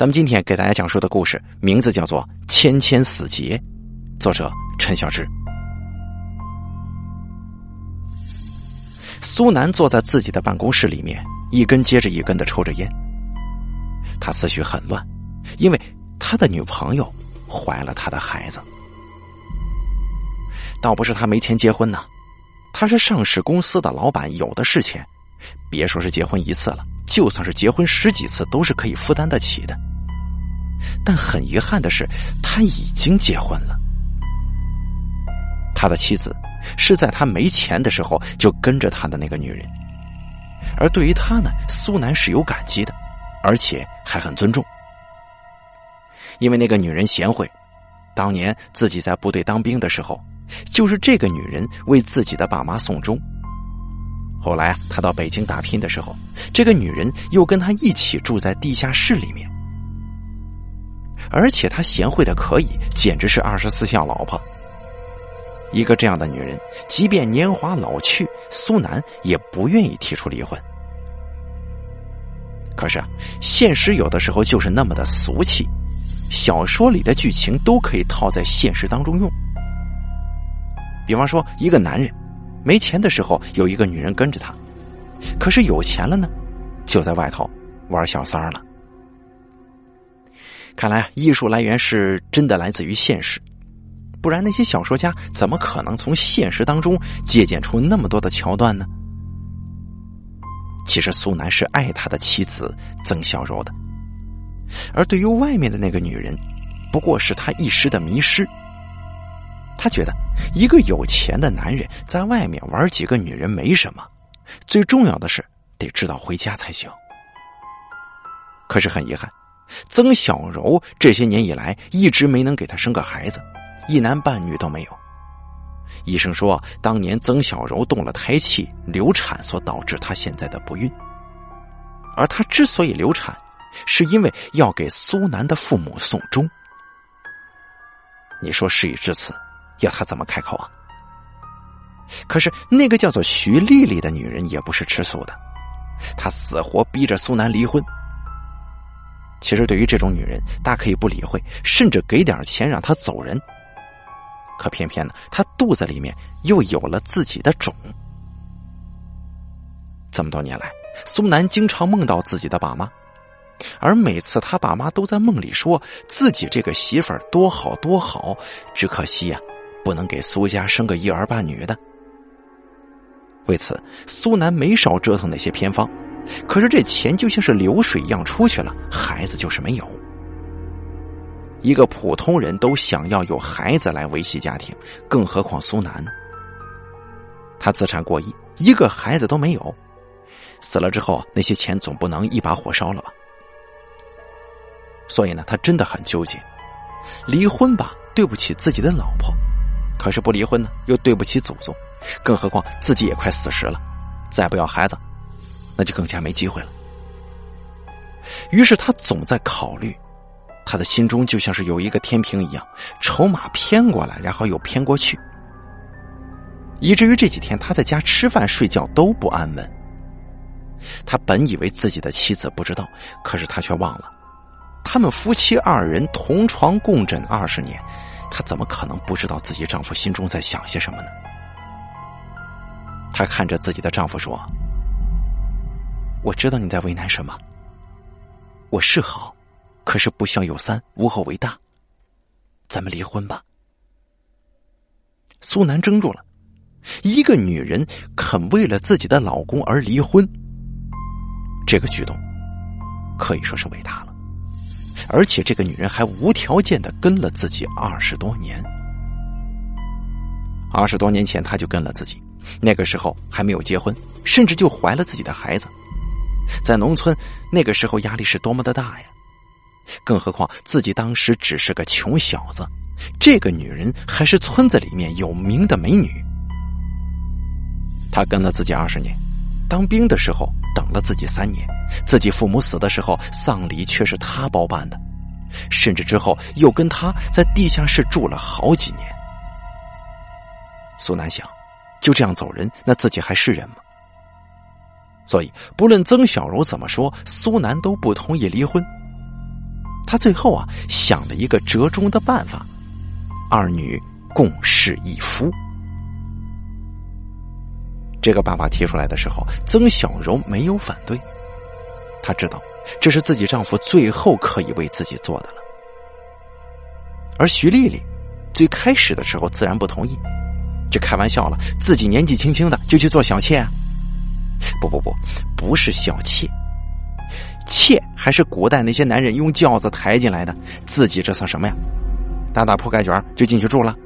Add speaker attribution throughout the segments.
Speaker 1: 咱们今天给大家讲述的故事名字叫做《千千死结》，作者陈小志。苏南坐在自己的办公室里面，一根接着一根的抽着烟。他思绪很乱，因为他的女朋友怀了他的孩子。倒不是他没钱结婚呢，他是上市公司的老板，有的是钱，别说是结婚一次了。就算是结婚十几次，都是可以负担得起的。但很遗憾的是，他已经结婚了。他的妻子是在他没钱的时候就跟着他的那个女人，而对于他呢，苏南是有感激的，而且还很尊重，因为那个女人贤惠。当年自己在部队当兵的时候，就是这个女人为自己的爸妈送终。后来啊，他到北京打拼的时候，这个女人又跟他一起住在地下室里面，而且她贤惠的可以，简直是二十四孝老婆。一个这样的女人，即便年华老去，苏南也不愿意提出离婚。可是啊，现实有的时候就是那么的俗气，小说里的剧情都可以套在现实当中用。比方说，一个男人。没钱的时候有一个女人跟着他，可是有钱了呢，就在外头玩小三儿了。看来艺术来源是真的来自于现实，不然那些小说家怎么可能从现实当中借鉴出那么多的桥段呢？其实苏南是爱他的妻子曾小柔的，而对于外面的那个女人，不过是他一时的迷失。他觉得，一个有钱的男人在外面玩几个女人没什么，最重要的是得知道回家才行。可是很遗憾，曾小柔这些年以来一直没能给他生个孩子，一男半女都没有。医生说，当年曾小柔动了胎气，流产所导致她现在的不孕。而她之所以流产，是因为要给苏南的父母送终。你说事已至此。要他怎么开口啊？可是那个叫做徐丽丽的女人也不是吃素的，她死活逼着苏南离婚。其实对于这种女人，大可以不理会，甚至给点钱让她走人。可偏偏呢，她肚子里面又有了自己的种。这么多年来，苏南经常梦到自己的爸妈，而每次他爸妈都在梦里说自己这个媳妇儿多好多好，只可惜呀。不能给苏家生个一儿半女的。为此，苏南没少折腾那些偏方，可是这钱就像是流水一样出去了，孩子就是没有。一个普通人都想要有孩子来维系家庭，更何况苏南呢？他资产过亿，一个孩子都没有，死了之后那些钱总不能一把火烧了吧？所以呢，他真的很纠结，离婚吧，对不起自己的老婆。可是不离婚呢，又对不起祖宗，更何况自己也快四十了，再不要孩子，那就更加没机会了。于是他总在考虑，他的心中就像是有一个天平一样，筹码偏过来，然后又偏过去，以至于这几天他在家吃饭睡觉都不安稳。他本以为自己的妻子不知道，可是他却忘了，他们夫妻二人同床共枕二十年。他怎么可能不知道自己丈夫心中在想些什么呢？他看着自己的丈夫说：“我知道你在为难什么。我是好，可是不孝有三，无后为大。咱们离婚吧。”苏南怔住了，一个女人肯为了自己的老公而离婚，这个举动可以说是伟大了。而且这个女人还无条件的跟了自己二十多年。二十多年前，她就跟了自己，那个时候还没有结婚，甚至就怀了自己的孩子。在农村，那个时候压力是多么的大呀！更何况自己当时只是个穷小子，这个女人还是村子里面有名的美女。她跟了自己二十年，当兵的时候等了自己三年。自己父母死的时候，丧礼却是他包办的，甚至之后又跟他在地下室住了好几年。苏南想，就这样走人，那自己还是人吗？所以，不论曾小柔怎么说，苏南都不同意离婚。他最后啊想了一个折中的办法，二女共侍一夫。这个办法提出来的时候，曾小柔没有反对，她知道这是自己丈夫最后可以为自己做的了。而徐丽丽最开始的时候自然不同意，这开玩笑了，自己年纪轻轻的就去做小妾啊？不不不，不是小妾，妾还是古代那些男人用轿子抬进来的，自己这算什么呀？打打铺盖卷就进去住了。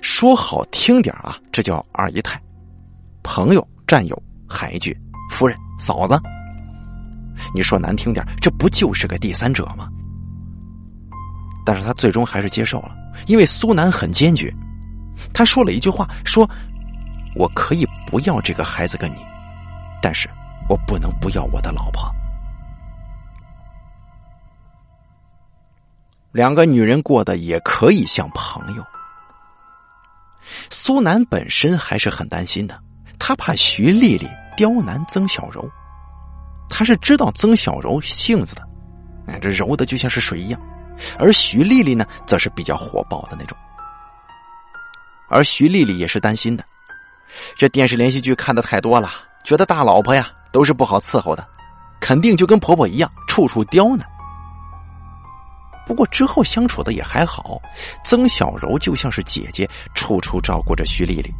Speaker 1: 说好听点啊，这叫二姨太，朋友、战友、海军、夫人、嫂子。你说难听点，这不就是个第三者吗？但是他最终还是接受了，因为苏南很坚决。他说了一句话：“说我可以不要这个孩子跟你，但是我不能不要我的老婆。”两个女人过得也可以像朋友。苏南本身还是很担心的，他怕徐丽丽刁难曾小柔，他是知道曾小柔性子的，哎，这柔的就像是水一样，而徐丽丽呢，则是比较火爆的那种。而徐丽丽也是担心的，这电视连续剧看的太多了，觉得大老婆呀都是不好伺候的，肯定就跟婆婆一样，处处刁难。不过之后相处的也还好，曾小柔就像是姐姐，处处照顾着徐丽丽。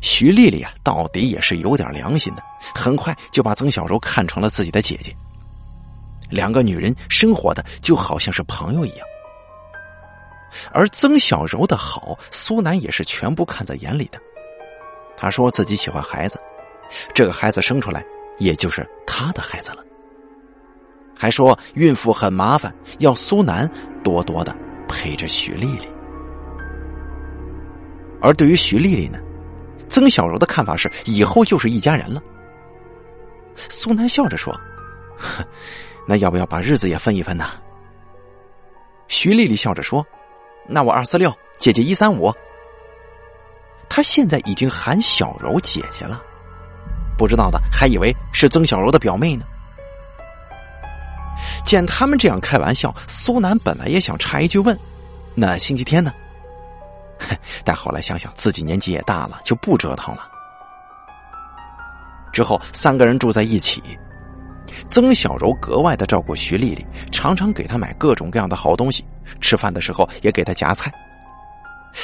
Speaker 1: 徐丽丽啊，到底也是有点良心的，很快就把曾小柔看成了自己的姐姐。两个女人生活的就好像是朋友一样。而曾小柔的好，苏南也是全部看在眼里的。他说自己喜欢孩子，这个孩子生出来也就是他的孩子了。还说孕妇很麻烦，要苏南多多的陪着徐丽丽。而对于徐丽丽呢，曾小柔的看法是以后就是一家人了。苏南笑着说：“那要不要把日子也分一分呢？”徐丽丽笑着说：“那我二四六，姐姐一三五。”他现在已经喊小柔姐姐了，不知道的还以为是曾小柔的表妹呢。见他们这样开玩笑，苏南本来也想插一句问：“那星期天呢？” 但后来想想自己年纪也大了，就不折腾了。之后三个人住在一起，曾小柔格外的照顾徐丽丽，常常给她买各种各样的好东西，吃饭的时候也给她夹菜。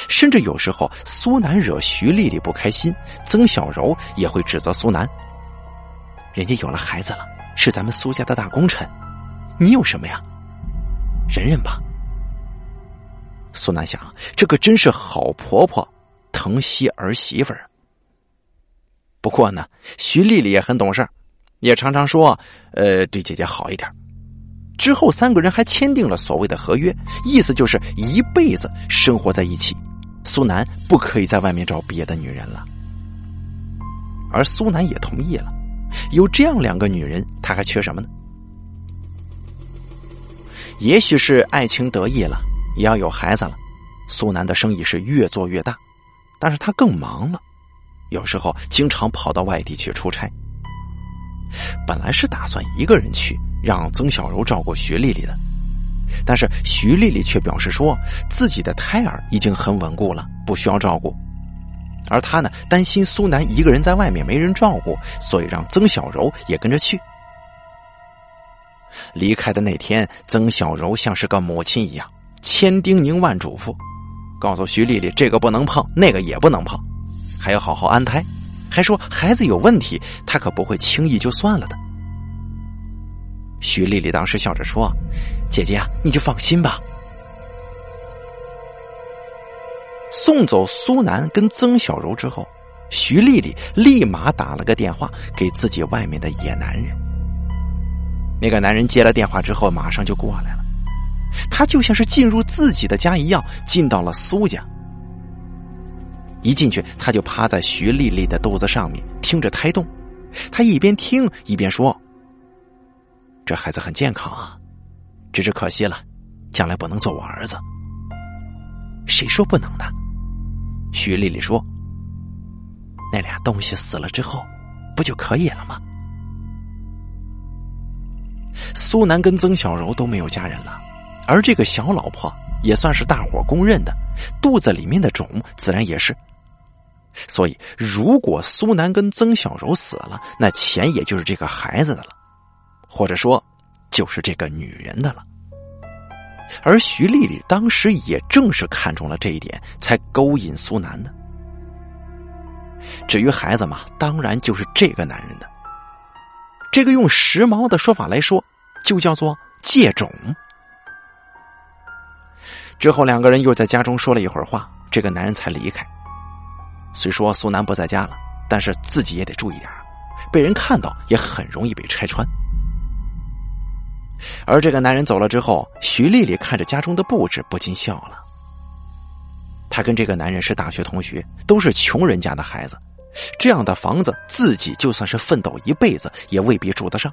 Speaker 1: 甚至有时候苏南惹徐丽丽不开心，曾小柔也会指责苏南：“人家有了孩子了，是咱们苏家的大功臣。”你有什么呀？忍忍吧。苏南想，这可真是好婆婆疼惜儿媳妇儿。不过呢，徐丽丽也很懂事，也常常说：“呃，对姐姐好一点。”之后，三个人还签订了所谓的合约，意思就是一辈子生活在一起。苏南不可以在外面找别的女人了，而苏南也同意了。有这样两个女人，他还缺什么呢？也许是爱情得意了，也要有孩子了。苏南的生意是越做越大，但是他更忙了，有时候经常跑到外地去出差。本来是打算一个人去，让曾小柔照顾徐丽丽的，但是徐丽丽却表示说自己的胎儿已经很稳固了，不需要照顾。而他呢，担心苏南一个人在外面没人照顾，所以让曾小柔也跟着去。离开的那天，曾小柔像是个母亲一样，千叮咛万嘱咐，告诉徐丽丽这个不能碰，那个也不能碰，还要好好安胎，还说孩子有问题，她可不会轻易就算了的。徐丽丽当时笑着说：“姐姐啊，你就放心吧。”送走苏南跟曾小柔之后，徐丽丽立马打了个电话给自己外面的野男人。那个男人接了电话之后，马上就过来了。他就像是进入自己的家一样，进到了苏家。一进去，他就趴在徐丽丽的肚子上面，听着胎动。他一边听一边说：“这孩子很健康啊，只是可惜了，将来不能做我儿子。”谁说不能的？徐丽丽说：“那俩东西死了之后，不就可以了吗？”苏南跟曾小柔都没有家人了，而这个小老婆也算是大伙公认的，肚子里面的种自然也是。所以，如果苏南跟曾小柔死了，那钱也就是这个孩子的了，或者说，就是这个女人的了。而徐丽丽当时也正是看中了这一点，才勾引苏南的。至于孩子嘛，当然就是这个男人的。这个用时髦的说法来说，就叫做借种。之后两个人又在家中说了一会儿话，这个男人才离开。虽说苏南不在家了，但是自己也得注意点被人看到也很容易被拆穿。而这个男人走了之后，徐丽丽看着家中的布置，不禁笑了。她跟这个男人是大学同学，都是穷人家的孩子，这样的房子自己就算是奋斗一辈子也未必住得上。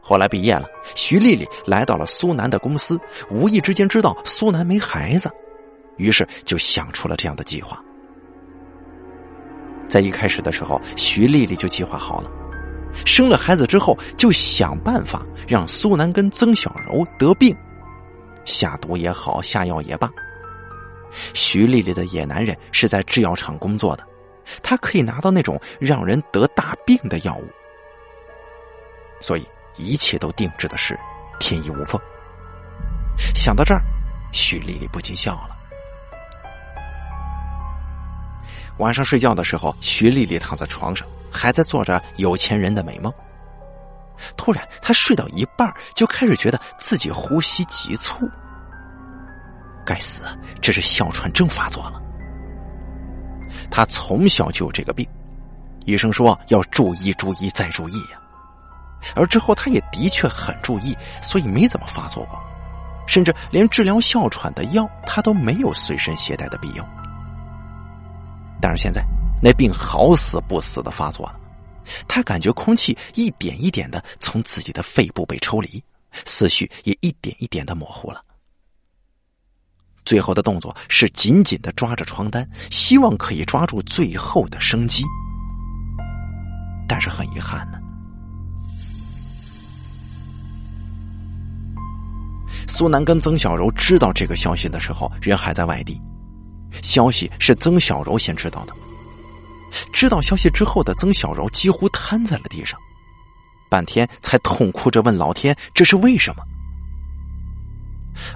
Speaker 1: 后来毕业了，徐丽丽来到了苏南的公司，无意之间知道苏南没孩子，于是就想出了这样的计划。在一开始的时候，徐丽丽就计划好了，生了孩子之后就想办法让苏南跟曾小柔得病，下毒也好，下药也罢。徐丽丽的野男人是在制药厂工作的，他可以拿到那种让人得大病的药物，所以一切都定制的是天衣无缝。想到这儿，徐丽丽不禁笑了。晚上睡觉的时候，徐丽丽躺在床上，还在做着有钱人的美梦。突然，她睡到一半，就开始觉得自己呼吸急促。该死，这是哮喘症发作了。她从小就有这个病，医生说要注意、注意再注意呀。而之后，她也的确很注意，所以没怎么发作过，甚至连治疗哮喘的药，她都没有随身携带的必要。但是现在，那病好死不死的发作了，他感觉空气一点一点的从自己的肺部被抽离，思绪也一点一点的模糊了。最后的动作是紧紧的抓着床单，希望可以抓住最后的生机。但是很遗憾呢，苏南跟曾小柔知道这个消息的时候，人还在外地。消息是曾小柔先知道的。知道消息之后的曾小柔几乎瘫在了地上，半天才痛哭着问老天：“这是为什么？”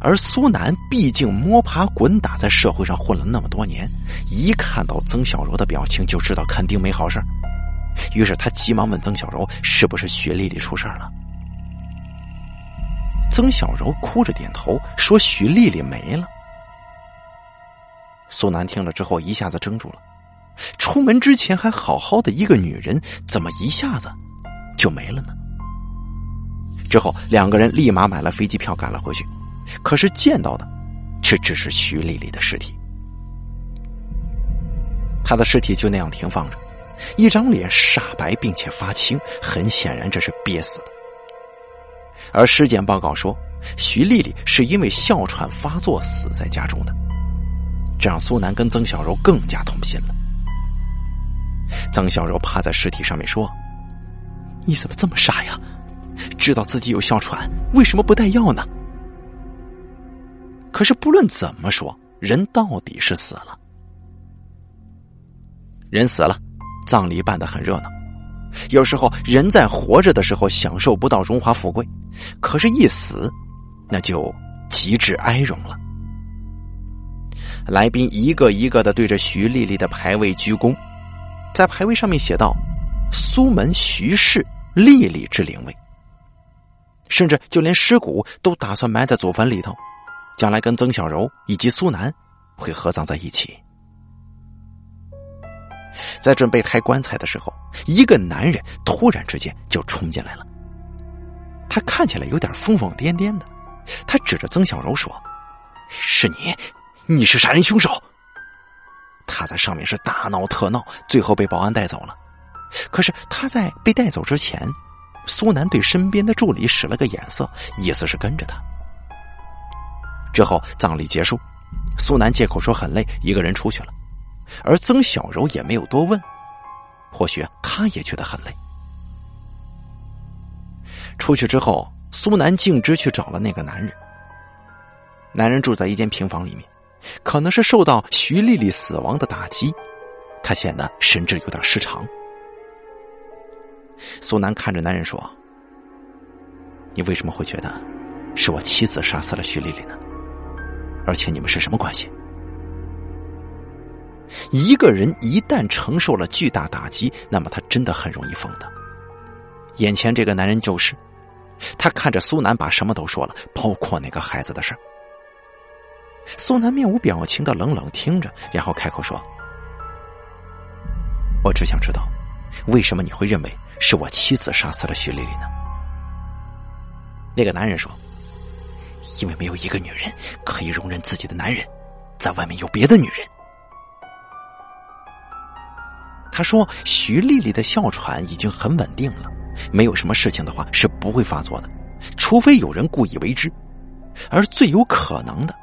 Speaker 1: 而苏南毕竟摸爬滚打在社会上混了那么多年，一看到曾小柔的表情就知道肯定没好事于是他急忙问曾小柔：“是不是徐丽丽出事了？”曾小柔哭着点头说：“徐丽丽没了。”苏南听了之后，一下子怔住了。出门之前还好好的一个女人，怎么一下子就没了呢？之后两个人立马买了飞机票赶了回去，可是见到的却只是徐丽丽的尸体。她的尸体就那样停放着，一张脸煞白并且发青，很显然这是憋死的。而尸检报告说，徐丽丽是因为哮喘发作死在家中的。这让苏南跟曾小柔更加痛心了。曾小柔趴在尸体上面说：“你怎么这么傻呀？知道自己有哮喘，为什么不带药呢？”可是不论怎么说，人到底是死了。人死了，葬礼办得很热闹。有时候人在活着的时候享受不到荣华富贵，可是一死，那就极致哀荣了。来宾一个一个的对着徐丽丽的牌位鞠躬，在牌位上面写道：“苏门徐氏丽丽之灵位。”甚至就连尸骨都打算埋在祖坟里头，将来跟曾小柔以及苏南会合葬在一起。在准备抬棺材的时候，一个男人突然之间就冲进来了。他看起来有点疯疯癫癫的，他指着曾小柔说：“是你。”你是杀人凶手！他在上面是大闹特闹，最后被保安带走了。可是他在被带走之前，苏南对身边的助理使了个眼色，意思是跟着他。之后葬礼结束，苏南借口说很累，一个人出去了。而曾小柔也没有多问，或许他也觉得很累。出去之后，苏南径直去找了那个男人。男人住在一间平房里面，可能是受到徐丽丽死亡的打击，他显得神志有点失常。苏南看着男人说：“你为什么会觉得是我妻子杀死了徐丽丽呢？而且你们是什么关系？”一个人一旦承受了巨大打击，那么他真的很容易疯的。眼前这个男人就是，他看着苏南把什么都说了，包括那个孩子的事儿苏南面无表情的冷冷听着，然后开口说：“我只想知道，为什么你会认为是我妻子杀死了徐丽丽呢？”那个男人说：“因为没有一个女人可以容忍自己的男人在外面有别的女人。”他说：“徐丽丽的哮喘已经很稳定了，没有什么事情的话是不会发作的，除非有人故意为之，而最有可能的，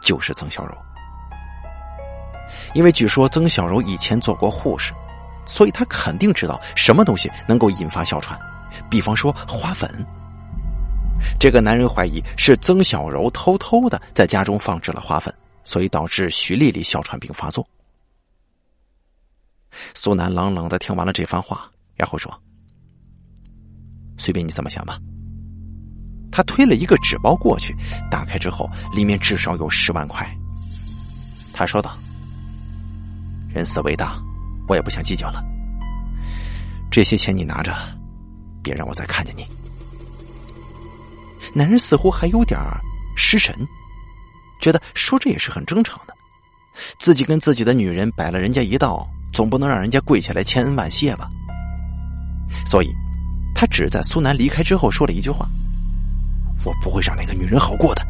Speaker 1: 就是曾小柔。因为据说曾小柔以前做过护士，所以他肯定知道什么东西能够引发哮喘，比方说花粉。这个男人怀疑是曾小柔偷偷的在家中放置了花粉，所以导致徐丽丽哮喘病发作。”苏南冷冷的听完了这番话，然后说：“随便你怎么想吧。”他推了一个纸包过去，打开之后，里面至少有十万块。他说道：“人死为大，我也不想计较了。这些钱你拿着，别让我再看见你。”男人似乎还有点失神，觉得说这也是很正常的，自己跟自己的女人摆了人家一道。总不能让人家跪下来千恩万谢吧？所以，他只在苏南离开之后说了一句话：“我不会让那个女人好过的。”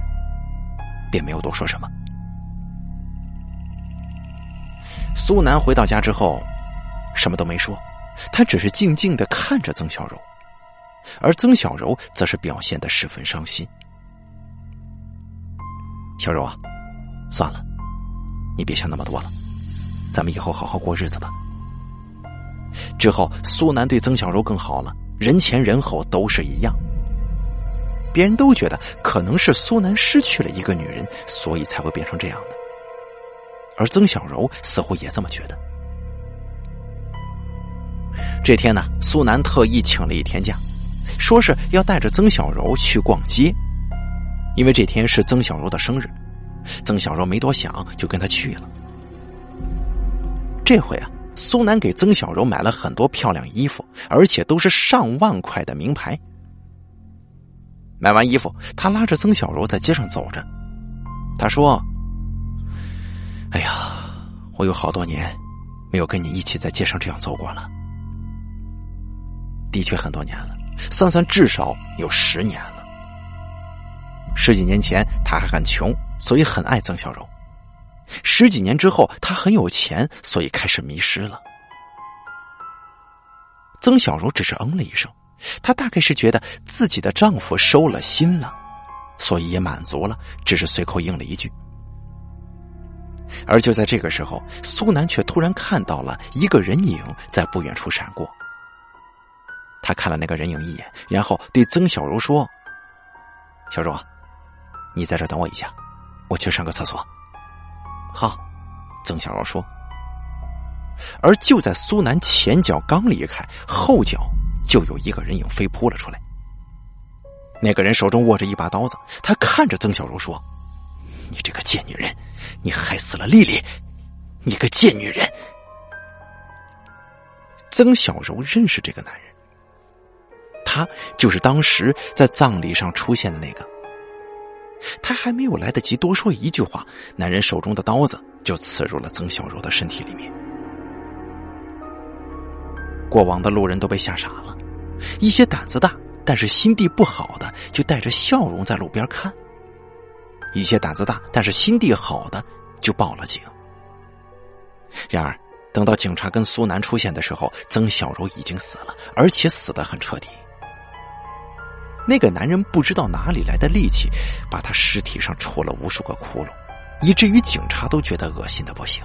Speaker 1: 便没有多说什么。苏南回到家之后，什么都没说，他只是静静的看着曾小柔，而曾小柔则是表现的十分伤心。小柔啊，算了，你别想那么多了。咱们以后好好过日子吧。之后，苏南对曾小柔更好了，人前人后都是一样。别人都觉得可能是苏南失去了一个女人，所以才会变成这样的。而曾小柔似乎也这么觉得。这天呢，苏南特意请了一天假，说是要带着曾小柔去逛街，因为这天是曾小柔的生日。曾小柔没多想，就跟他去了。这回啊，苏南给曾小柔买了很多漂亮衣服，而且都是上万块的名牌。买完衣服，他拉着曾小柔在街上走着。他说：“哎呀，我有好多年没有跟你一起在街上这样走过了。的确很多年了，算算至少有十年了。十几年前他还很穷，所以很爱曾小柔。”十几年之后，他很有钱，所以开始迷失了。曾小柔只是嗯了一声，她大概是觉得自己的丈夫收了心了，所以也满足了，只是随口应了一句。而就在这个时候，苏南却突然看到了一个人影在不远处闪过。他看了那个人影一眼，然后对曾小柔说：“小柔，你在这等我一下，我去上个厕所。”好，曾小柔说。而就在苏南前脚刚离开，后脚就有一个人影飞扑了出来。那个人手中握着一把刀子，他看着曾小柔说：“你这个贱女人，你害死了丽丽，你个贱女人！”曾小柔认识这个男人，他就是当时在葬礼上出现的那个。他还没有来得及多说一句话，男人手中的刀子就刺入了曾小柔的身体里面。过往的路人都被吓傻了，一些胆子大但是心地不好的就带着笑容在路边看；一些胆子大但是心地好的就报了警。然而，等到警察跟苏南出现的时候，曾小柔已经死了，而且死得很彻底。那个男人不知道哪里来的力气，把他尸体上戳了无数个窟窿，以至于警察都觉得恶心的不行。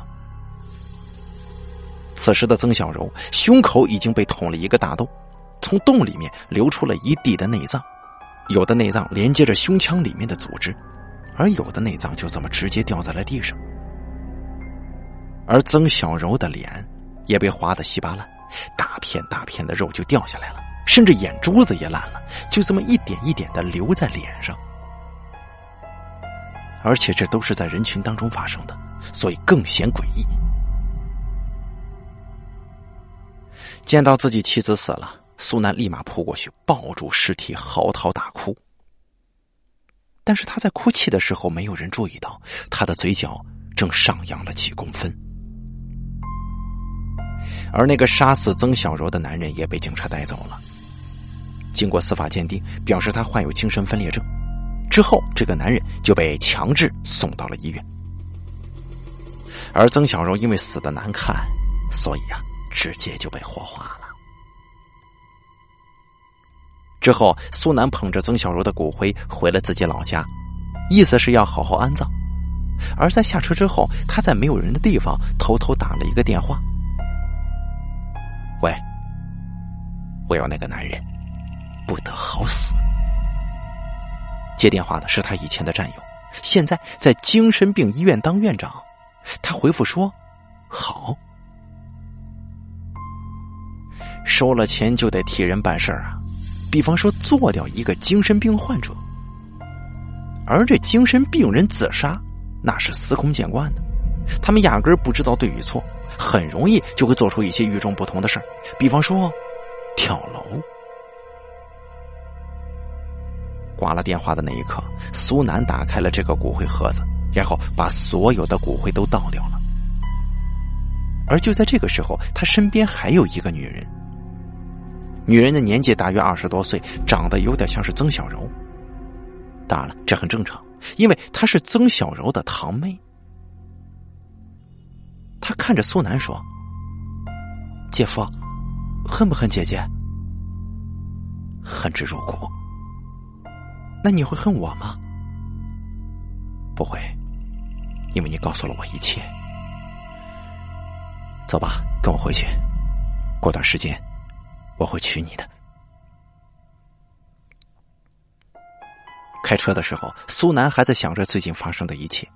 Speaker 1: 此时的曾小柔胸口已经被捅了一个大洞，从洞里面流出了一地的内脏，有的内脏连接着胸腔里面的组织，而有的内脏就这么直接掉在了地上。而曾小柔的脸也被划得稀巴烂，大片大片的肉就掉下来了，甚至眼珠子也烂了，就这么一点一点的留在脸上。而且这都是在人群当中发生的，所以更显诡异。见到自己妻子死了，苏南立马扑过去抱住尸体，嚎啕大哭。但是他在哭泣的时候，没有人注意到他的嘴角正上扬了几公分。而那个杀死曾小柔的男人也被警察带走了。经过司法鉴定，表示他患有精神分裂症。之后，这个男人就被强制送到了医院。而曾小柔因为死的难看，所以啊，直接就被火化了。之后，苏南捧着曾小柔的骨灰回了自己老家，意思是要好好安葬。而在下车之后，他在没有人的地方偷偷打了一个电话。喂，我要那个男人，不得好死！接电话的是他以前的战友，现在在精神病医院当院长。他回复说：“好。”收了钱就得替人办事儿啊，比方说做掉一个精神病患者，而这精神病人自杀，那是司空见惯的，他们压根儿不知道对与错。很容易就会做出一些与众不同的事儿，比方说跳楼。挂了电话的那一刻，苏南打开了这个骨灰盒子，然后把所有的骨灰都倒掉了。而就在这个时候，他身边还有一个女人，女人的年纪大约二十多岁，长得有点像是曾小柔。当然了，这很正常，因为她是曾小柔的堂妹。他看着苏南说：“姐夫，恨不恨姐姐？恨之入骨。那你会恨我吗？不会，因为你告诉了我一切。走吧，跟我回去。过段时间，我会娶你的。”开车的时候，苏南还在想着最近发生的一切。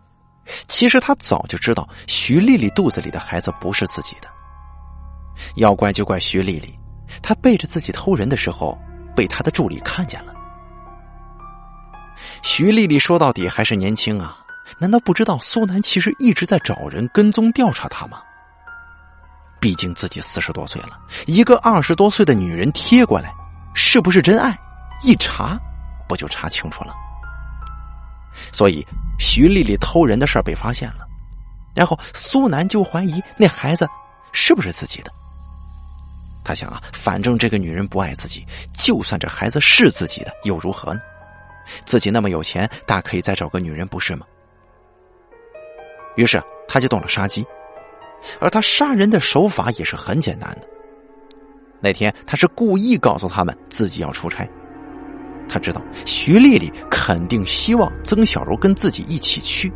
Speaker 1: 其实他早就知道徐丽丽肚子里的孩子不是自己的，要怪就怪徐丽丽，她背着自己偷人的时候被他的助理看见了。徐丽丽说到底还是年轻啊，难道不知道苏南其实一直在找人跟踪调查他吗？毕竟自己四十多岁了，一个二十多岁的女人贴过来，是不是真爱？一查不就查清楚了？所以。徐丽丽偷人的事儿被发现了，然后苏南就怀疑那孩子是不是自己的。他想啊，反正这个女人不爱自己，就算这孩子是自己的又如何呢？自己那么有钱，大可以再找个女人，不是吗？于是他就动了杀机，而他杀人的手法也是很简单的。那天他是故意告诉他们自己要出差。他知道徐丽丽肯定希望曾小柔跟自己一起去，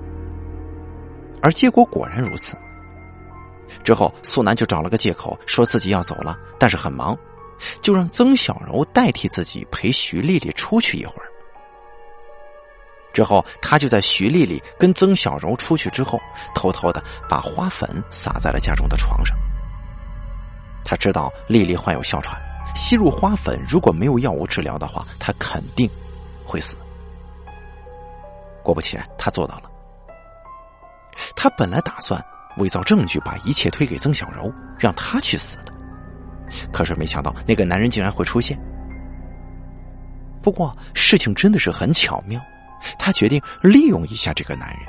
Speaker 1: 而结果果然如此。之后，苏南就找了个借口，说自己要走了，但是很忙，就让曾小柔代替自己陪徐丽丽出去一会儿。之后，他就在徐丽丽跟曾小柔出去之后，偷偷的把花粉撒在了家中的床上。他知道丽丽患有哮喘。吸入花粉，如果没有药物治疗的话，他肯定会死。果不其然，他做到了。他本来打算伪造证据，把一切推给曾小柔，让他去死的。可是没想到，那个男人竟然会出现。不过事情真的是很巧妙，他决定利用一下这个男人。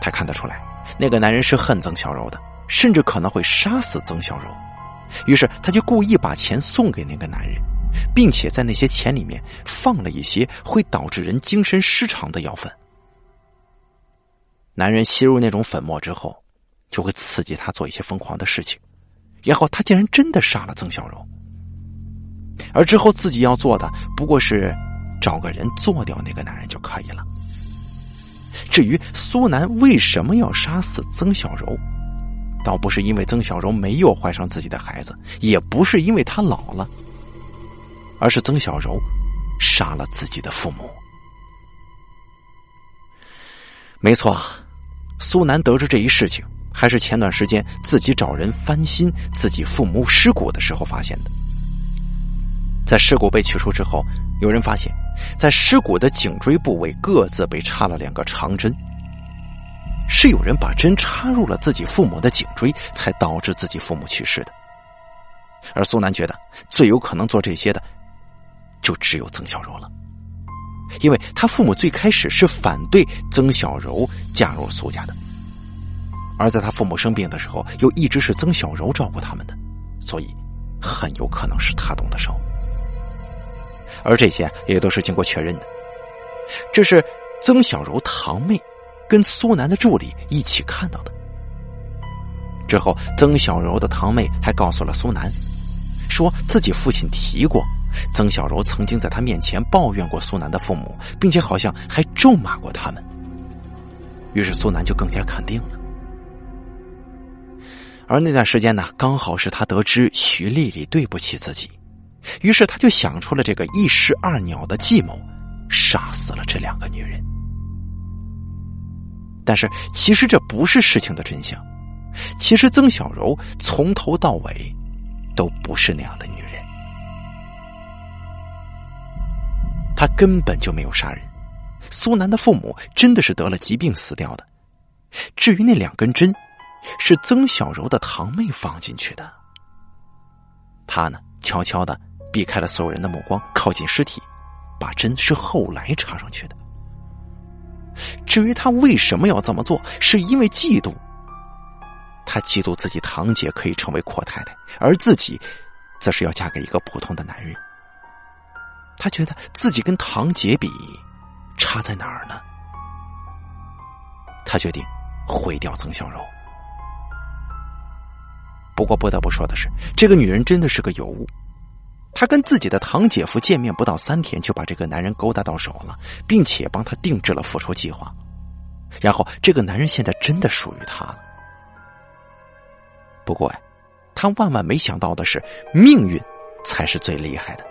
Speaker 1: 他看得出来，那个男人是恨曾小柔的，甚至可能会杀死曾小柔。于是，他就故意把钱送给那个男人，并且在那些钱里面放了一些会导致人精神失常的药粉。男人吸入那种粉末之后，就会刺激他做一些疯狂的事情，然后他竟然真的杀了曾小柔。而之后自己要做的不过是找个人做掉那个男人就可以了。至于苏南为什么要杀死曾小柔？倒不是因为曾小柔没有怀上自己的孩子，也不是因为她老了，而是曾小柔杀了自己的父母。没错，苏南得知这一事情，还是前段时间自己找人翻新自己父母尸骨的时候发现的。在尸骨被取出之后，有人发现，在尸骨的颈椎部位各自被插了两个长针，是有人把针插入了自己父母的颈椎，才导致自己父母去世的。而苏南觉得最有可能做这些的，就只有曾小柔了。因为他父母最开始是反对曾小柔嫁入苏家的，而在他父母生病的时候，又一直是曾小柔照顾他们的，所以很有可能是他动的手。而这些也都是经过确认的，这是曾小柔堂妹跟苏南的助理一起看到的。之后，曾小柔的堂妹还告诉了苏南，说自己父亲提过。曾小柔曾经在他面前抱怨过苏南的父母，并且好像还咒骂过他们。于是苏南就更加肯定了。而那段时间呢，刚好是他得知徐丽丽对不起自己，于是他就想出了这个一石二鸟的计谋，杀死了这两个女人。但是其实这不是事情的真相，其实曾小柔从头到尾都不是那样的女人。他根本就没有杀人，苏南的父母真的是得了疾病死掉的。至于那两根针，是曾小柔的堂妹放进去的。他呢，悄悄的避开了所有人的目光，靠近尸体，把针是后来插上去的。至于他为什么要这么做，是因为嫉妒。他嫉妒自己堂姐可以成为阔太太，而自己，则是要嫁给一个普通的男人。他觉得自己跟堂姐比，差在哪儿呢？他决定毁掉曾小柔。不过不得不说的是，这个女人真的是个尤物。她跟自己的堂姐夫见面不到三天，就把这个男人勾搭到手了，并且帮他定制了复仇计划。然后，这个男人现在真的属于他了。不过呀，他万万没想到的是，命运才是最厉害的。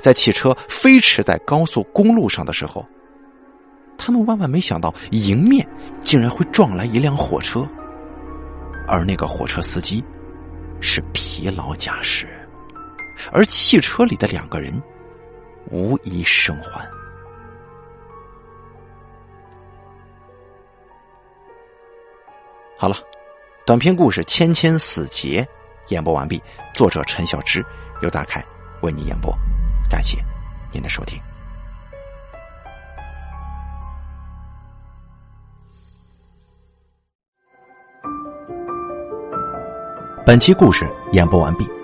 Speaker 1: 在汽车飞驰在高速公路上的时候，他们万万没想到，迎面竟然会撞来一辆火车，而那个火车司机是疲劳驾驶，而汽车里的两个人无一生还。好了，短篇故事《千千死劫》演播完毕，作者陈小芝由大凯为你演播。感谢您的收听。本期故事演播完毕。